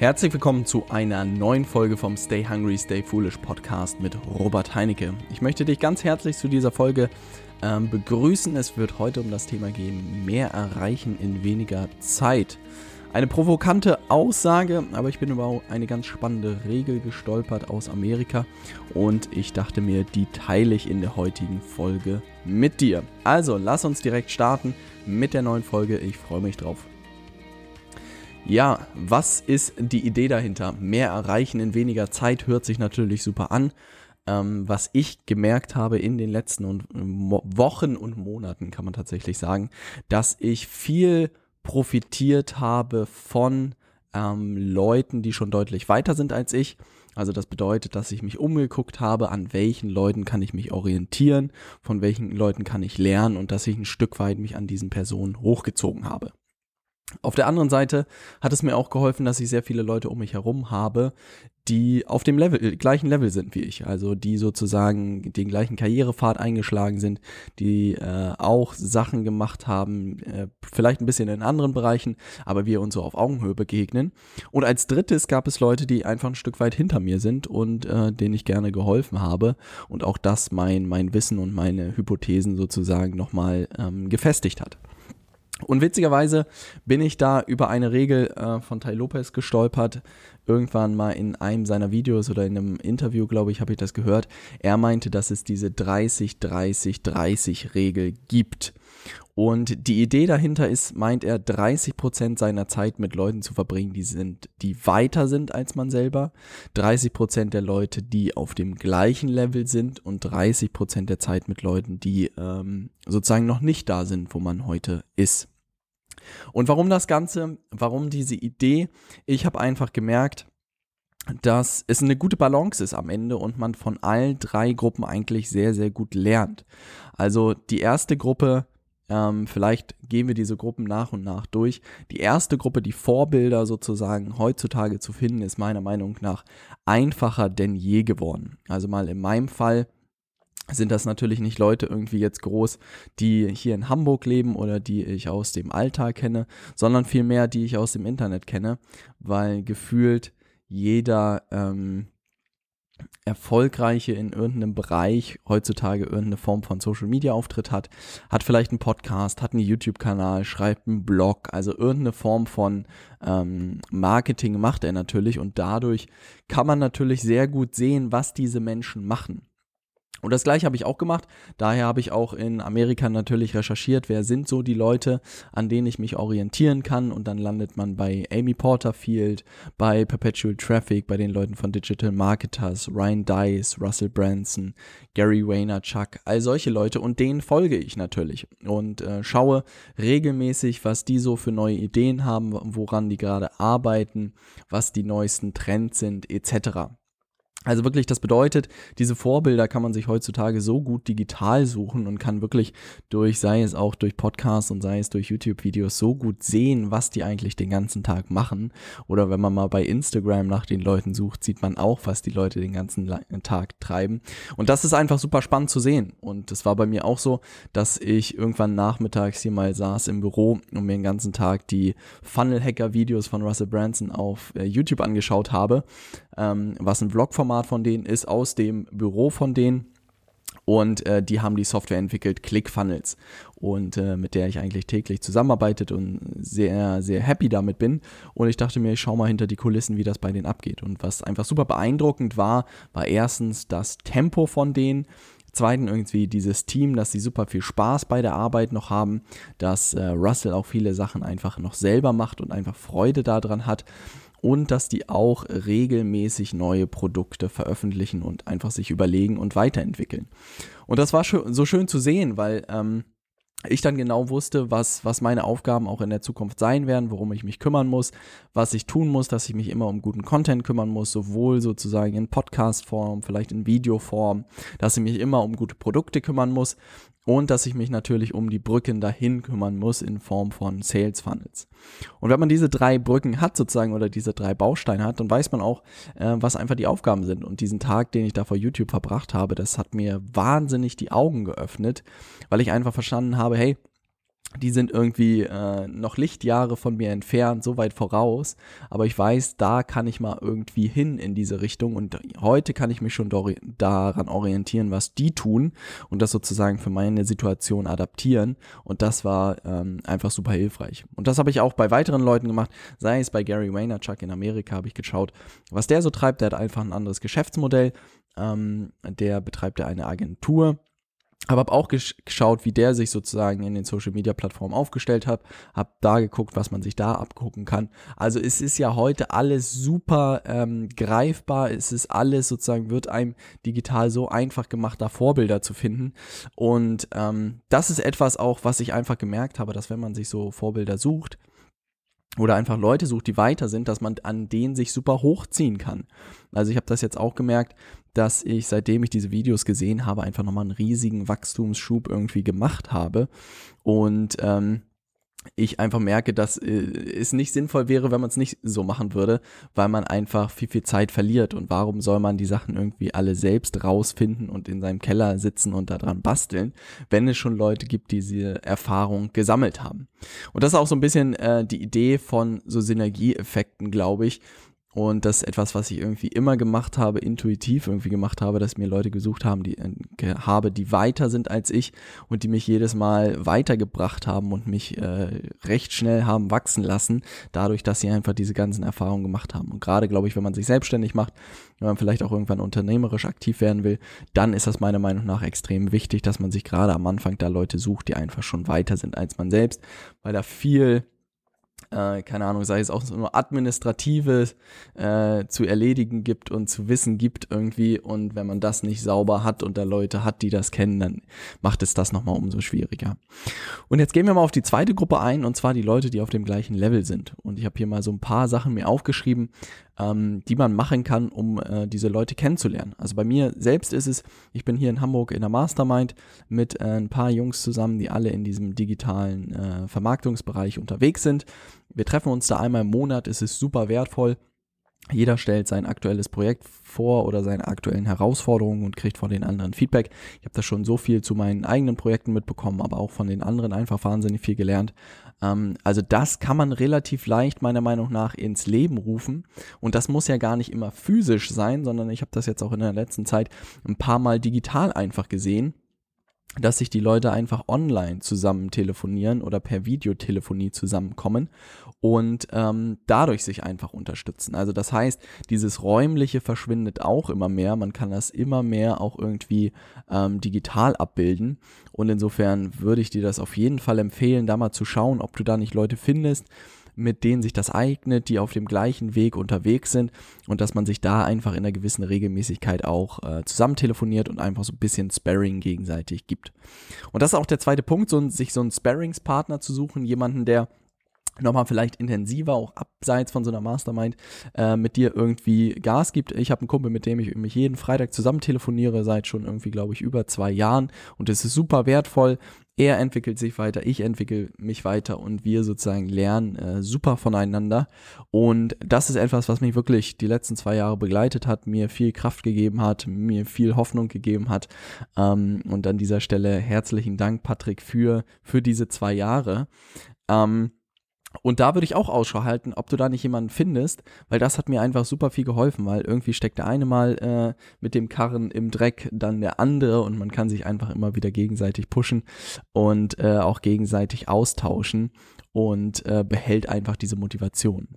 Herzlich willkommen zu einer neuen Folge vom Stay Hungry, Stay Foolish Podcast mit Robert Heinecke. Ich möchte dich ganz herzlich zu dieser Folge ähm, begrüßen. Es wird heute um das Thema gehen, mehr erreichen in weniger Zeit. Eine provokante Aussage, aber ich bin über eine ganz spannende Regel gestolpert aus Amerika und ich dachte mir, die teile ich in der heutigen Folge mit dir. Also, lass uns direkt starten mit der neuen Folge. Ich freue mich drauf. Ja, was ist die Idee dahinter? Mehr erreichen in weniger Zeit hört sich natürlich super an. Ähm, was ich gemerkt habe in den letzten und, Wochen und Monaten, kann man tatsächlich sagen, dass ich viel profitiert habe von ähm, Leuten, die schon deutlich weiter sind als ich. Also das bedeutet, dass ich mich umgeguckt habe, an welchen Leuten kann ich mich orientieren, von welchen Leuten kann ich lernen und dass ich ein Stück weit mich an diesen Personen hochgezogen habe. Auf der anderen Seite hat es mir auch geholfen, dass ich sehr viele Leute um mich herum habe, die auf dem Level, gleichen Level sind wie ich. Also die sozusagen den gleichen Karrierepfad eingeschlagen sind, die äh, auch Sachen gemacht haben, äh, vielleicht ein bisschen in anderen Bereichen, aber wir uns so auf Augenhöhe begegnen. Und als drittes gab es Leute, die einfach ein Stück weit hinter mir sind und äh, denen ich gerne geholfen habe und auch das mein, mein Wissen und meine Hypothesen sozusagen nochmal ähm, gefestigt hat. Und witzigerweise bin ich da über eine Regel äh, von Tai Lopez gestolpert. Irgendwann mal in einem seiner Videos oder in einem Interview, glaube ich, habe ich das gehört. Er meinte, dass es diese 30-30-30-Regel gibt. Und die Idee dahinter ist, meint er, 30% seiner Zeit mit Leuten zu verbringen, die sind, die weiter sind als man selber, 30% der Leute, die auf dem gleichen Level sind und 30% der Zeit mit Leuten, die ähm, sozusagen noch nicht da sind, wo man heute ist. Und warum das Ganze, warum diese Idee? Ich habe einfach gemerkt, dass es eine gute Balance ist am Ende und man von allen drei Gruppen eigentlich sehr, sehr gut lernt. Also die erste Gruppe ähm, vielleicht gehen wir diese Gruppen nach und nach durch. Die erste Gruppe, die Vorbilder sozusagen heutzutage zu finden, ist meiner Meinung nach einfacher denn je geworden. Also mal in meinem Fall sind das natürlich nicht Leute irgendwie jetzt groß, die hier in Hamburg leben oder die ich aus dem Alltag kenne, sondern vielmehr die ich aus dem Internet kenne, weil gefühlt jeder ähm, erfolgreiche in irgendeinem Bereich heutzutage irgendeine Form von Social Media Auftritt hat, hat vielleicht einen Podcast, hat einen YouTube-Kanal, schreibt einen Blog, also irgendeine Form von ähm, Marketing macht er natürlich und dadurch kann man natürlich sehr gut sehen, was diese Menschen machen. Und das gleiche habe ich auch gemacht. Daher habe ich auch in Amerika natürlich recherchiert, wer sind so die Leute, an denen ich mich orientieren kann. Und dann landet man bei Amy Porterfield, bei Perpetual Traffic, bei den Leuten von Digital Marketers, Ryan Dice, Russell Branson, Gary Vaynerchuk, all solche Leute. Und denen folge ich natürlich und äh, schaue regelmäßig, was die so für neue Ideen haben, woran die gerade arbeiten, was die neuesten Trends sind, etc. Also wirklich, das bedeutet, diese Vorbilder kann man sich heutzutage so gut digital suchen und kann wirklich durch, sei es auch durch Podcasts und sei es durch YouTube-Videos, so gut sehen, was die eigentlich den ganzen Tag machen. Oder wenn man mal bei Instagram nach den Leuten sucht, sieht man auch, was die Leute den ganzen Tag treiben. Und das ist einfach super spannend zu sehen. Und es war bei mir auch so, dass ich irgendwann nachmittags hier mal saß im Büro und mir den ganzen Tag die Funnel-Hacker-Videos von Russell Branson auf äh, YouTube angeschaut habe, ähm, was ein Vlog vom Format von denen ist aus dem Büro von denen. Und äh, die haben die Software entwickelt, ClickFunnels. Und äh, mit der ich eigentlich täglich zusammenarbeitet und sehr, sehr happy damit bin. Und ich dachte mir, ich schau mal hinter die Kulissen, wie das bei denen abgeht. Und was einfach super beeindruckend war, war erstens das Tempo von denen. Zweitens irgendwie dieses Team, dass sie super viel Spaß bei der Arbeit noch haben, dass äh, Russell auch viele Sachen einfach noch selber macht und einfach Freude daran hat und dass die auch regelmäßig neue Produkte veröffentlichen und einfach sich überlegen und weiterentwickeln. Und das war so schön zu sehen, weil ähm, ich dann genau wusste, was, was meine Aufgaben auch in der Zukunft sein werden, worum ich mich kümmern muss, was ich tun muss, dass ich mich immer um guten Content kümmern muss, sowohl sozusagen in Podcast-Form, vielleicht in Videoform, dass ich mich immer um gute Produkte kümmern muss und dass ich mich natürlich um die Brücken dahin kümmern muss in Form von Sales Funnels. Und wenn man diese drei Brücken hat sozusagen oder diese drei Bausteine hat, dann weiß man auch, äh, was einfach die Aufgaben sind. Und diesen Tag, den ich da vor YouTube verbracht habe, das hat mir wahnsinnig die Augen geöffnet, weil ich einfach verstanden habe, hey, die sind irgendwie äh, noch Lichtjahre von mir entfernt, so weit voraus. Aber ich weiß, da kann ich mal irgendwie hin in diese Richtung. Und heute kann ich mich schon daran orientieren, was die tun und das sozusagen für meine Situation adaptieren. Und das war ähm, einfach super hilfreich. Und das habe ich auch bei weiteren Leuten gemacht, sei es bei Gary Vaynerchuk in Amerika, habe ich geschaut, was der so treibt. Der hat einfach ein anderes Geschäftsmodell. Ähm, der betreibt ja eine Agentur aber habe auch geschaut, wie der sich sozusagen in den Social Media Plattformen aufgestellt hat, habe da geguckt, was man sich da abgucken kann. Also es ist ja heute alles super ähm, greifbar, es ist alles sozusagen, wird einem digital so einfach gemacht, da Vorbilder zu finden. Und ähm, das ist etwas auch, was ich einfach gemerkt habe, dass wenn man sich so Vorbilder sucht, oder einfach Leute sucht, die weiter sind, dass man an denen sich super hochziehen kann. Also ich habe das jetzt auch gemerkt, dass ich, seitdem ich diese Videos gesehen habe, einfach nochmal einen riesigen Wachstumsschub irgendwie gemacht habe. Und ähm, ich einfach merke, dass äh, es nicht sinnvoll wäre, wenn man es nicht so machen würde, weil man einfach viel, viel Zeit verliert. Und warum soll man die Sachen irgendwie alle selbst rausfinden und in seinem Keller sitzen und daran basteln, wenn es schon Leute gibt, die diese Erfahrung gesammelt haben? Und das ist auch so ein bisschen äh, die Idee von so Synergieeffekten, glaube ich, und das ist etwas, was ich irgendwie immer gemacht habe, intuitiv irgendwie gemacht habe, dass mir Leute gesucht haben, die äh, habe, die weiter sind als ich und die mich jedes Mal weitergebracht haben und mich äh, recht schnell haben wachsen lassen, dadurch, dass sie einfach diese ganzen Erfahrungen gemacht haben. Und gerade, glaube ich, wenn man sich selbstständig macht, wenn man vielleicht auch irgendwann unternehmerisch aktiv werden will, dann ist das meiner Meinung nach extrem wichtig, dass man sich gerade am Anfang da Leute sucht, die einfach schon weiter sind als man selbst, weil da viel äh, keine Ahnung, sei es auch nur administratives äh, zu erledigen gibt und zu wissen gibt irgendwie. Und wenn man das nicht sauber hat und da Leute hat, die das kennen, dann macht es das nochmal umso schwieriger. Und jetzt gehen wir mal auf die zweite Gruppe ein, und zwar die Leute, die auf dem gleichen Level sind. Und ich habe hier mal so ein paar Sachen mir aufgeschrieben, ähm, die man machen kann, um äh, diese Leute kennenzulernen. Also bei mir selbst ist es, ich bin hier in Hamburg in der Mastermind mit äh, ein paar Jungs zusammen, die alle in diesem digitalen äh, Vermarktungsbereich unterwegs sind. Wir treffen uns da einmal im Monat, es ist super wertvoll. Jeder stellt sein aktuelles Projekt vor oder seine aktuellen Herausforderungen und kriegt von den anderen Feedback. Ich habe da schon so viel zu meinen eigenen Projekten mitbekommen, aber auch von den anderen einfach wahnsinnig viel gelernt. Ähm, also das kann man relativ leicht meiner Meinung nach ins Leben rufen. Und das muss ja gar nicht immer physisch sein, sondern ich habe das jetzt auch in der letzten Zeit ein paar Mal digital einfach gesehen dass sich die Leute einfach online zusammen telefonieren oder per Videotelefonie zusammenkommen und ähm, dadurch sich einfach unterstützen. Also das heißt, dieses räumliche verschwindet auch immer mehr. Man kann das immer mehr auch irgendwie ähm, digital abbilden. Und insofern würde ich dir das auf jeden Fall empfehlen, da mal zu schauen, ob du da nicht Leute findest, mit denen sich das eignet, die auf dem gleichen Weg unterwegs sind und dass man sich da einfach in einer gewissen Regelmäßigkeit auch äh, zusammen telefoniert und einfach so ein bisschen Sparring gegenseitig gibt. Und das ist auch der zweite Punkt, so, sich so einen Sparringspartner zu suchen, jemanden, der nochmal vielleicht intensiver, auch abseits von so einer Mastermind, äh, mit dir irgendwie Gas gibt. Ich habe einen Kumpel, mit dem ich mich jeden Freitag zusammen telefoniere, seit schon irgendwie, glaube ich, über zwei Jahren. Und es ist super wertvoll. Er entwickelt sich weiter, ich entwickle mich weiter und wir sozusagen lernen äh, super voneinander. Und das ist etwas, was mich wirklich die letzten zwei Jahre begleitet hat, mir viel Kraft gegeben hat, mir viel Hoffnung gegeben hat. Ähm, und an dieser Stelle herzlichen Dank, Patrick, für, für diese zwei Jahre. Ähm, und da würde ich auch Ausschau halten, ob du da nicht jemanden findest, weil das hat mir einfach super viel geholfen, weil irgendwie steckt der eine mal äh, mit dem Karren im Dreck, dann der andere und man kann sich einfach immer wieder gegenseitig pushen und äh, auch gegenseitig austauschen und äh, behält einfach diese Motivation.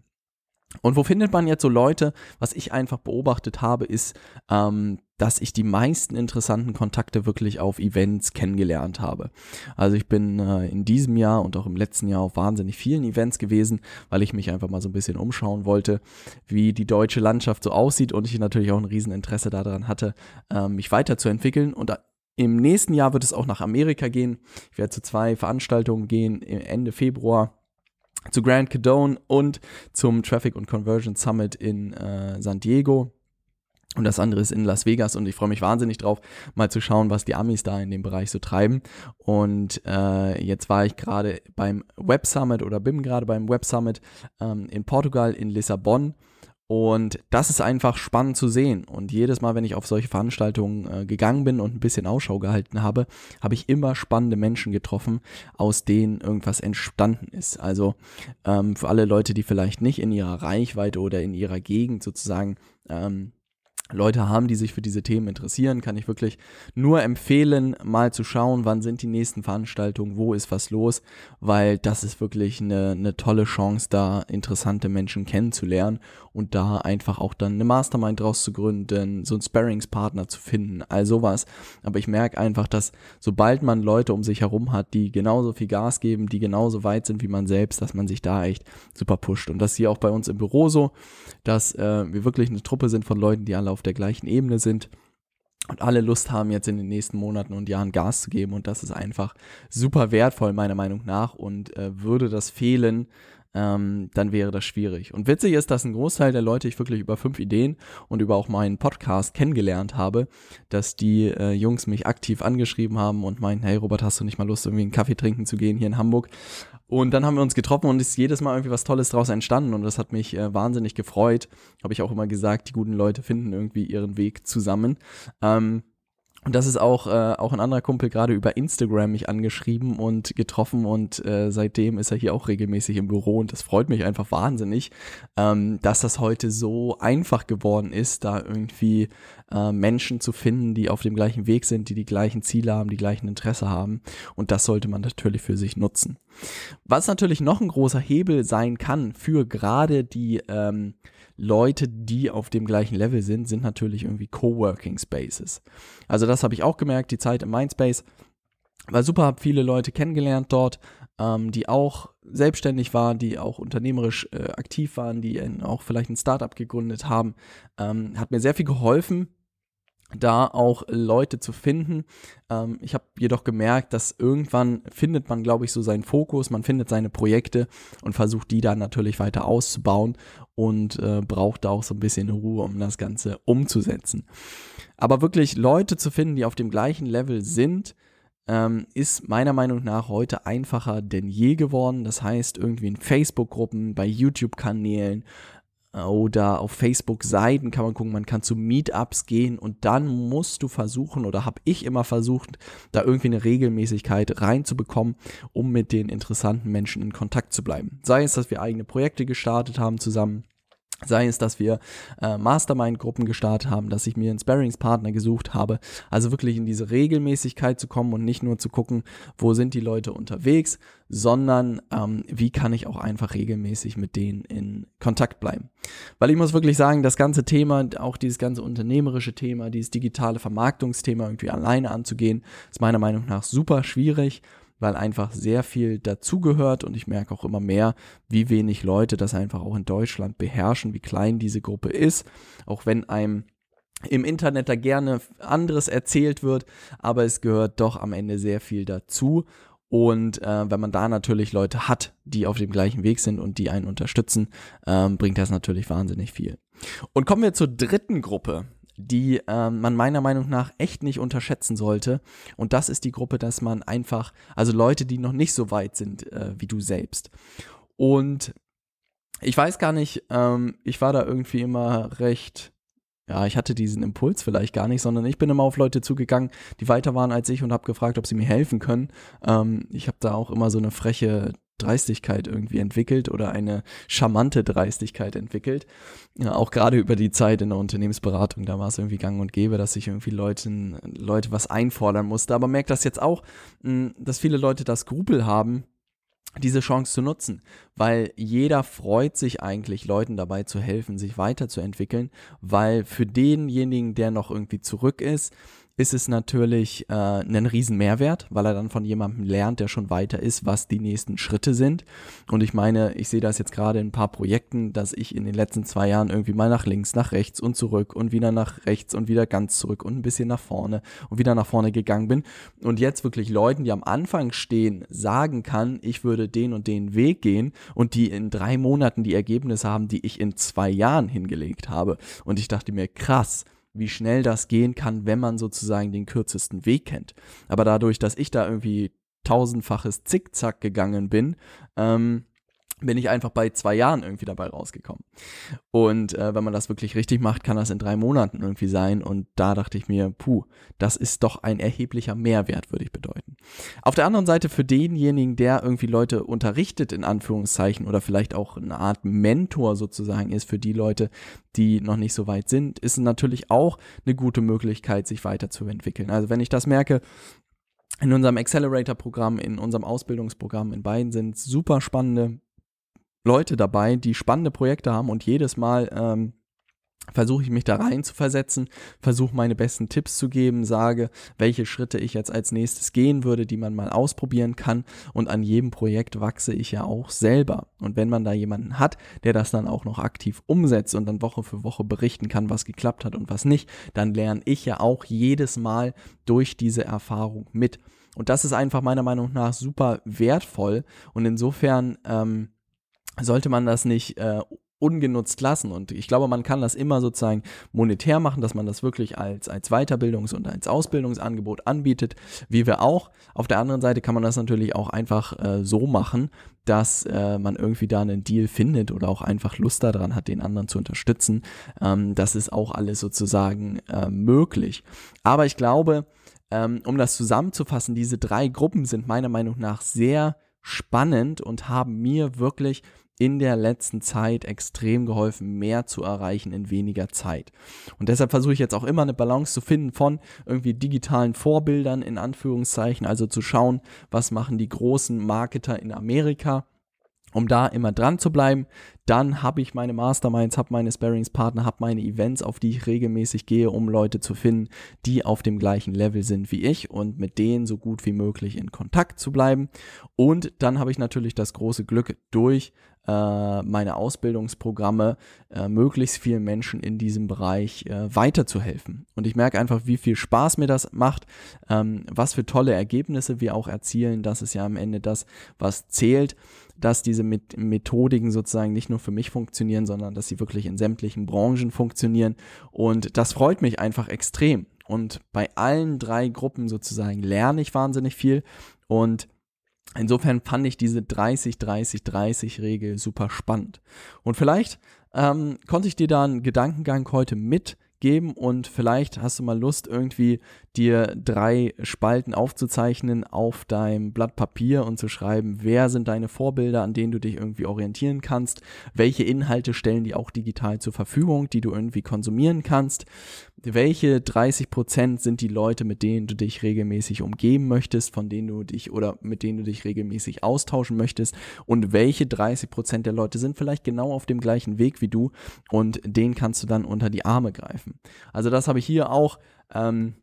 Und wo findet man jetzt so Leute? Was ich einfach beobachtet habe, ist, ähm, dass ich die meisten interessanten Kontakte wirklich auf Events kennengelernt habe. Also ich bin äh, in diesem Jahr und auch im letzten Jahr auf wahnsinnig vielen Events gewesen, weil ich mich einfach mal so ein bisschen umschauen wollte, wie die deutsche Landschaft so aussieht und ich natürlich auch ein Rieseninteresse daran hatte, äh, mich weiterzuentwickeln. Und im nächsten Jahr wird es auch nach Amerika gehen. Ich werde zu zwei Veranstaltungen gehen, Ende Februar zu Grand Cadone und zum Traffic und Conversion Summit in äh, San Diego. Und das andere ist in Las Vegas und ich freue mich wahnsinnig drauf, mal zu schauen, was die Amis da in dem Bereich so treiben. Und äh, jetzt war ich gerade beim Web Summit oder bin gerade beim Web Summit ähm, in Portugal, in Lissabon. Und das ist einfach spannend zu sehen. Und jedes Mal, wenn ich auf solche Veranstaltungen äh, gegangen bin und ein bisschen Ausschau gehalten habe, habe ich immer spannende Menschen getroffen, aus denen irgendwas entstanden ist. Also ähm, für alle Leute, die vielleicht nicht in ihrer Reichweite oder in ihrer Gegend sozusagen ähm, Leute haben, die sich für diese Themen interessieren, kann ich wirklich nur empfehlen, mal zu schauen, wann sind die nächsten Veranstaltungen, wo ist was los, weil das ist wirklich eine, eine tolle Chance, da interessante Menschen kennenzulernen und da einfach auch dann eine Mastermind draus zu gründen, so einen Sparringspartner zu finden, all sowas. Aber ich merke einfach, dass sobald man Leute um sich herum hat, die genauso viel Gas geben, die genauso weit sind wie man selbst, dass man sich da echt super pusht. Und das ist hier auch bei uns im Büro so, dass äh, wir wirklich eine Truppe sind von Leuten, die alle auf der gleichen Ebene sind und alle Lust haben, jetzt in den nächsten Monaten und Jahren Gas zu geben. Und das ist einfach super wertvoll, meiner Meinung nach. Und äh, würde das fehlen, ähm, dann wäre das schwierig. Und witzig ist, dass ein Großteil der Leute ich wirklich über fünf Ideen und über auch meinen Podcast kennengelernt habe, dass die äh, Jungs mich aktiv angeschrieben haben und meinten, hey Robert, hast du nicht mal Lust, irgendwie einen Kaffee trinken zu gehen hier in Hamburg? Und dann haben wir uns getroffen und ist jedes Mal irgendwie was Tolles draus entstanden und das hat mich äh, wahnsinnig gefreut. Habe ich auch immer gesagt, die guten Leute finden irgendwie ihren Weg zusammen. Ähm, und das ist auch, äh, auch ein anderer Kumpel gerade über Instagram mich angeschrieben und getroffen und äh, seitdem ist er hier auch regelmäßig im Büro und das freut mich einfach wahnsinnig, ähm, dass das heute so einfach geworden ist, da irgendwie äh, Menschen zu finden, die auf dem gleichen Weg sind, die die gleichen Ziele haben, die gleichen Interesse haben und das sollte man natürlich für sich nutzen. Was natürlich noch ein großer Hebel sein kann für gerade die ähm, Leute, die auf dem gleichen Level sind, sind natürlich irgendwie Coworking Spaces. Also das habe ich auch gemerkt, die Zeit im Mindspace war super, habe viele Leute kennengelernt dort, ähm, die auch selbstständig waren, die auch unternehmerisch äh, aktiv waren, die auch vielleicht ein Startup gegründet haben. Ähm, hat mir sehr viel geholfen, da auch Leute zu finden. Ähm, ich habe jedoch gemerkt, dass irgendwann findet man, glaube ich, so seinen Fokus, man findet seine Projekte und versucht die dann natürlich weiter auszubauen und äh, braucht da auch so ein bisschen Ruhe, um das Ganze umzusetzen. Aber wirklich Leute zu finden, die auf dem gleichen Level sind, ähm, ist meiner Meinung nach heute einfacher denn je geworden. Das heißt, irgendwie in Facebook-Gruppen, bei YouTube-Kanälen oder auf Facebook-Seiten kann man gucken, man kann zu Meetups gehen und dann musst du versuchen oder habe ich immer versucht, da irgendwie eine Regelmäßigkeit reinzubekommen, um mit den interessanten Menschen in Kontakt zu bleiben. Sei es, dass wir eigene Projekte gestartet haben zusammen, Sei es, dass wir äh, Mastermind-Gruppen gestartet haben, dass ich mir einen Sparringspartner gesucht habe. Also wirklich in diese Regelmäßigkeit zu kommen und nicht nur zu gucken, wo sind die Leute unterwegs, sondern ähm, wie kann ich auch einfach regelmäßig mit denen in Kontakt bleiben. Weil ich muss wirklich sagen, das ganze Thema, auch dieses ganze unternehmerische Thema, dieses digitale Vermarktungsthema irgendwie alleine anzugehen, ist meiner Meinung nach super schwierig weil einfach sehr viel dazugehört und ich merke auch immer mehr, wie wenig Leute das einfach auch in Deutschland beherrschen, wie klein diese Gruppe ist, auch wenn einem im Internet da gerne anderes erzählt wird, aber es gehört doch am Ende sehr viel dazu. Und äh, wenn man da natürlich Leute hat, die auf dem gleichen Weg sind und die einen unterstützen, ähm, bringt das natürlich wahnsinnig viel. Und kommen wir zur dritten Gruppe die äh, man meiner Meinung nach echt nicht unterschätzen sollte. Und das ist die Gruppe, dass man einfach, also Leute, die noch nicht so weit sind äh, wie du selbst. Und ich weiß gar nicht, ähm, ich war da irgendwie immer recht, ja, ich hatte diesen Impuls vielleicht gar nicht, sondern ich bin immer auf Leute zugegangen, die weiter waren als ich und habe gefragt, ob sie mir helfen können. Ähm, ich habe da auch immer so eine freche Dreistigkeit irgendwie entwickelt oder eine charmante Dreistigkeit entwickelt. Ja, auch gerade über die Zeit in der Unternehmensberatung, da war es irgendwie gang und gäbe, dass ich irgendwie Leuten, Leute was einfordern musste. Aber merkt das jetzt auch, hm, dass viele Leute das Skrupel haben, diese Chance zu nutzen, weil jeder freut sich eigentlich, Leuten dabei zu helfen, sich weiterzuentwickeln, weil für denjenigen, der noch irgendwie zurück ist, ist es natürlich äh, ein riesen Mehrwert, weil er dann von jemandem lernt, der schon weiter ist, was die nächsten Schritte sind. Und ich meine, ich sehe das jetzt gerade in ein paar Projekten, dass ich in den letzten zwei Jahren irgendwie mal nach links, nach rechts und zurück und wieder nach rechts und wieder ganz zurück und ein bisschen nach vorne und wieder nach vorne gegangen bin. Und jetzt wirklich Leuten, die am Anfang stehen, sagen kann, ich würde den und den Weg gehen und die in drei Monaten die Ergebnisse haben, die ich in zwei Jahren hingelegt habe. Und ich dachte mir, krass, wie schnell das gehen kann, wenn man sozusagen den kürzesten Weg kennt. Aber dadurch, dass ich da irgendwie tausendfaches Zickzack gegangen bin, ähm, bin ich einfach bei zwei Jahren irgendwie dabei rausgekommen. Und äh, wenn man das wirklich richtig macht, kann das in drei Monaten irgendwie sein. Und da dachte ich mir, puh, das ist doch ein erheblicher Mehrwert, würde ich bedeuten. Auf der anderen Seite für denjenigen, der irgendwie Leute unterrichtet, in Anführungszeichen, oder vielleicht auch eine Art Mentor sozusagen ist für die Leute, die noch nicht so weit sind, ist natürlich auch eine gute Möglichkeit, sich weiterzuentwickeln. Also wenn ich das merke, in unserem Accelerator-Programm, in unserem Ausbildungsprogramm, in beiden sind super spannende Leute dabei, die spannende Projekte haben und jedes Mal ähm, versuche ich mich da rein zu versetzen, versuche meine besten Tipps zu geben, sage, welche Schritte ich jetzt als nächstes gehen würde, die man mal ausprobieren kann und an jedem Projekt wachse ich ja auch selber. Und wenn man da jemanden hat, der das dann auch noch aktiv umsetzt und dann Woche für Woche berichten kann, was geklappt hat und was nicht, dann lerne ich ja auch jedes Mal durch diese Erfahrung mit. Und das ist einfach meiner Meinung nach super wertvoll und insofern ähm, sollte man das nicht äh, ungenutzt lassen. Und ich glaube, man kann das immer sozusagen monetär machen, dass man das wirklich als, als Weiterbildungs- und als Ausbildungsangebot anbietet, wie wir auch. Auf der anderen Seite kann man das natürlich auch einfach äh, so machen, dass äh, man irgendwie da einen Deal findet oder auch einfach Lust daran hat, den anderen zu unterstützen. Ähm, das ist auch alles sozusagen äh, möglich. Aber ich glaube, ähm, um das zusammenzufassen, diese drei Gruppen sind meiner Meinung nach sehr spannend und haben mir wirklich in der letzten Zeit extrem geholfen, mehr zu erreichen in weniger Zeit. Und deshalb versuche ich jetzt auch immer eine Balance zu finden von irgendwie digitalen Vorbildern in Anführungszeichen, also zu schauen, was machen die großen Marketer in Amerika um da immer dran zu bleiben. Dann habe ich meine Masterminds, habe meine Sparringspartner, habe meine Events, auf die ich regelmäßig gehe, um Leute zu finden, die auf dem gleichen Level sind wie ich und mit denen so gut wie möglich in Kontakt zu bleiben. Und dann habe ich natürlich das große Glück, durch meine Ausbildungsprogramme äh, möglichst vielen Menschen in diesem Bereich äh, weiterzuhelfen. Und ich merke einfach, wie viel Spaß mir das macht, ähm, was für tolle Ergebnisse wir auch erzielen. Das ist ja am Ende das, was zählt dass diese Methodiken sozusagen nicht nur für mich funktionieren, sondern dass sie wirklich in sämtlichen Branchen funktionieren. Und das freut mich einfach extrem. Und bei allen drei Gruppen sozusagen lerne ich wahnsinnig viel. Und insofern fand ich diese 30-30-30-Regel super spannend. Und vielleicht ähm, konnte ich dir da einen Gedankengang heute mit geben und vielleicht hast du mal Lust, irgendwie dir drei Spalten aufzuzeichnen auf deinem Blatt Papier und zu schreiben, wer sind deine Vorbilder, an denen du dich irgendwie orientieren kannst, welche Inhalte stellen die auch digital zur Verfügung, die du irgendwie konsumieren kannst, welche 30 Prozent sind die Leute, mit denen du dich regelmäßig umgeben möchtest, von denen du dich oder mit denen du dich regelmäßig austauschen möchtest und welche 30 Prozent der Leute sind vielleicht genau auf dem gleichen Weg wie du und den kannst du dann unter die Arme greifen. Also das habe ich hier auch ähm,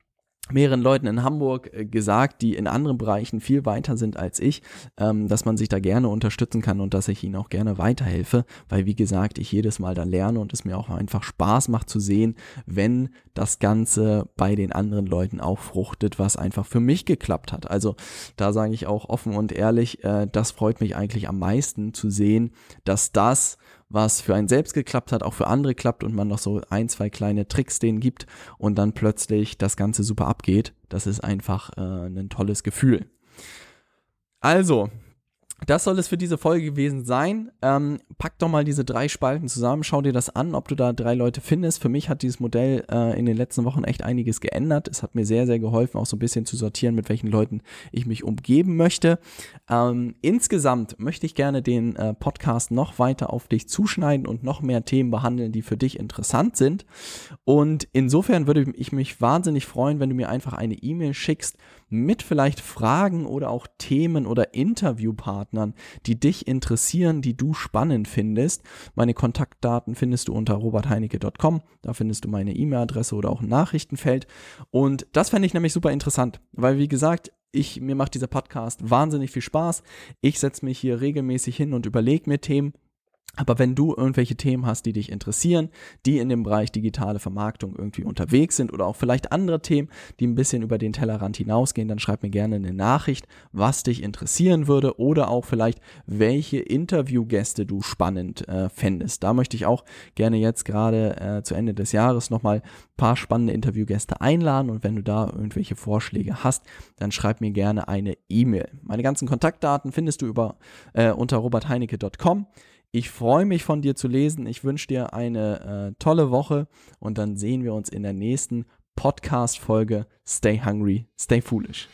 mehreren Leuten in Hamburg äh, gesagt, die in anderen Bereichen viel weiter sind als ich, ähm, dass man sich da gerne unterstützen kann und dass ich ihnen auch gerne weiterhelfe, weil wie gesagt, ich jedes Mal da lerne und es mir auch einfach Spaß macht zu sehen, wenn das Ganze bei den anderen Leuten auch fruchtet, was einfach für mich geklappt hat. Also da sage ich auch offen und ehrlich, äh, das freut mich eigentlich am meisten zu sehen, dass das, was für einen selbst geklappt hat, auch für andere klappt und man noch so ein, zwei kleine Tricks denen gibt und dann plötzlich das Ganze super abgeht. Das ist einfach äh, ein tolles Gefühl. Also, das soll es für diese Folge gewesen sein. Ähm, pack doch mal diese drei Spalten zusammen, schau dir das an, ob du da drei Leute findest. Für mich hat dieses Modell äh, in den letzten Wochen echt einiges geändert. Es hat mir sehr, sehr geholfen, auch so ein bisschen zu sortieren, mit welchen Leuten ich mich umgeben möchte. Ähm, insgesamt möchte ich gerne den äh, Podcast noch weiter auf dich zuschneiden und noch mehr Themen behandeln, die für dich interessant sind. Und insofern würde ich mich wahnsinnig freuen, wenn du mir einfach eine E-Mail schickst mit vielleicht Fragen oder auch Themen oder Interviewpartnern, die dich interessieren, die du spannend findest. Meine Kontaktdaten findest du unter robertheinecke.com. Da findest du meine E-Mail-Adresse oder auch ein Nachrichtenfeld. Und das fände ich nämlich super interessant, weil wie gesagt, ich, mir macht dieser Podcast wahnsinnig viel Spaß. Ich setze mich hier regelmäßig hin und überlege mir Themen Aber wenn du irgendwelche Themen hast, die dich interessieren, die in dem Bereich digitale Vermarktung irgendwie unterwegs sind oder auch vielleicht andere Themen, die ein bisschen über den Tellerrand hinausgehen, dann schreib mir gerne eine Nachricht, was dich interessieren würde oder auch vielleicht, welche Interviewgäste du spannend äh, fändest. Da möchte ich auch gerne jetzt gerade äh, zu Ende des Jahres nochmal ein paar spannende Interviewgäste einladen und wenn du da irgendwelche Vorschläge hast, dann schreib mir gerne eine E-Mail. Meine ganzen Kontaktdaten findest du über äh, unter robertheinecke.com. Ich freue mich von dir zu lesen. Ich wünsche dir eine äh, tolle Woche und dann sehen wir uns in der nächsten Podcast-Folge. Stay hungry, stay foolish.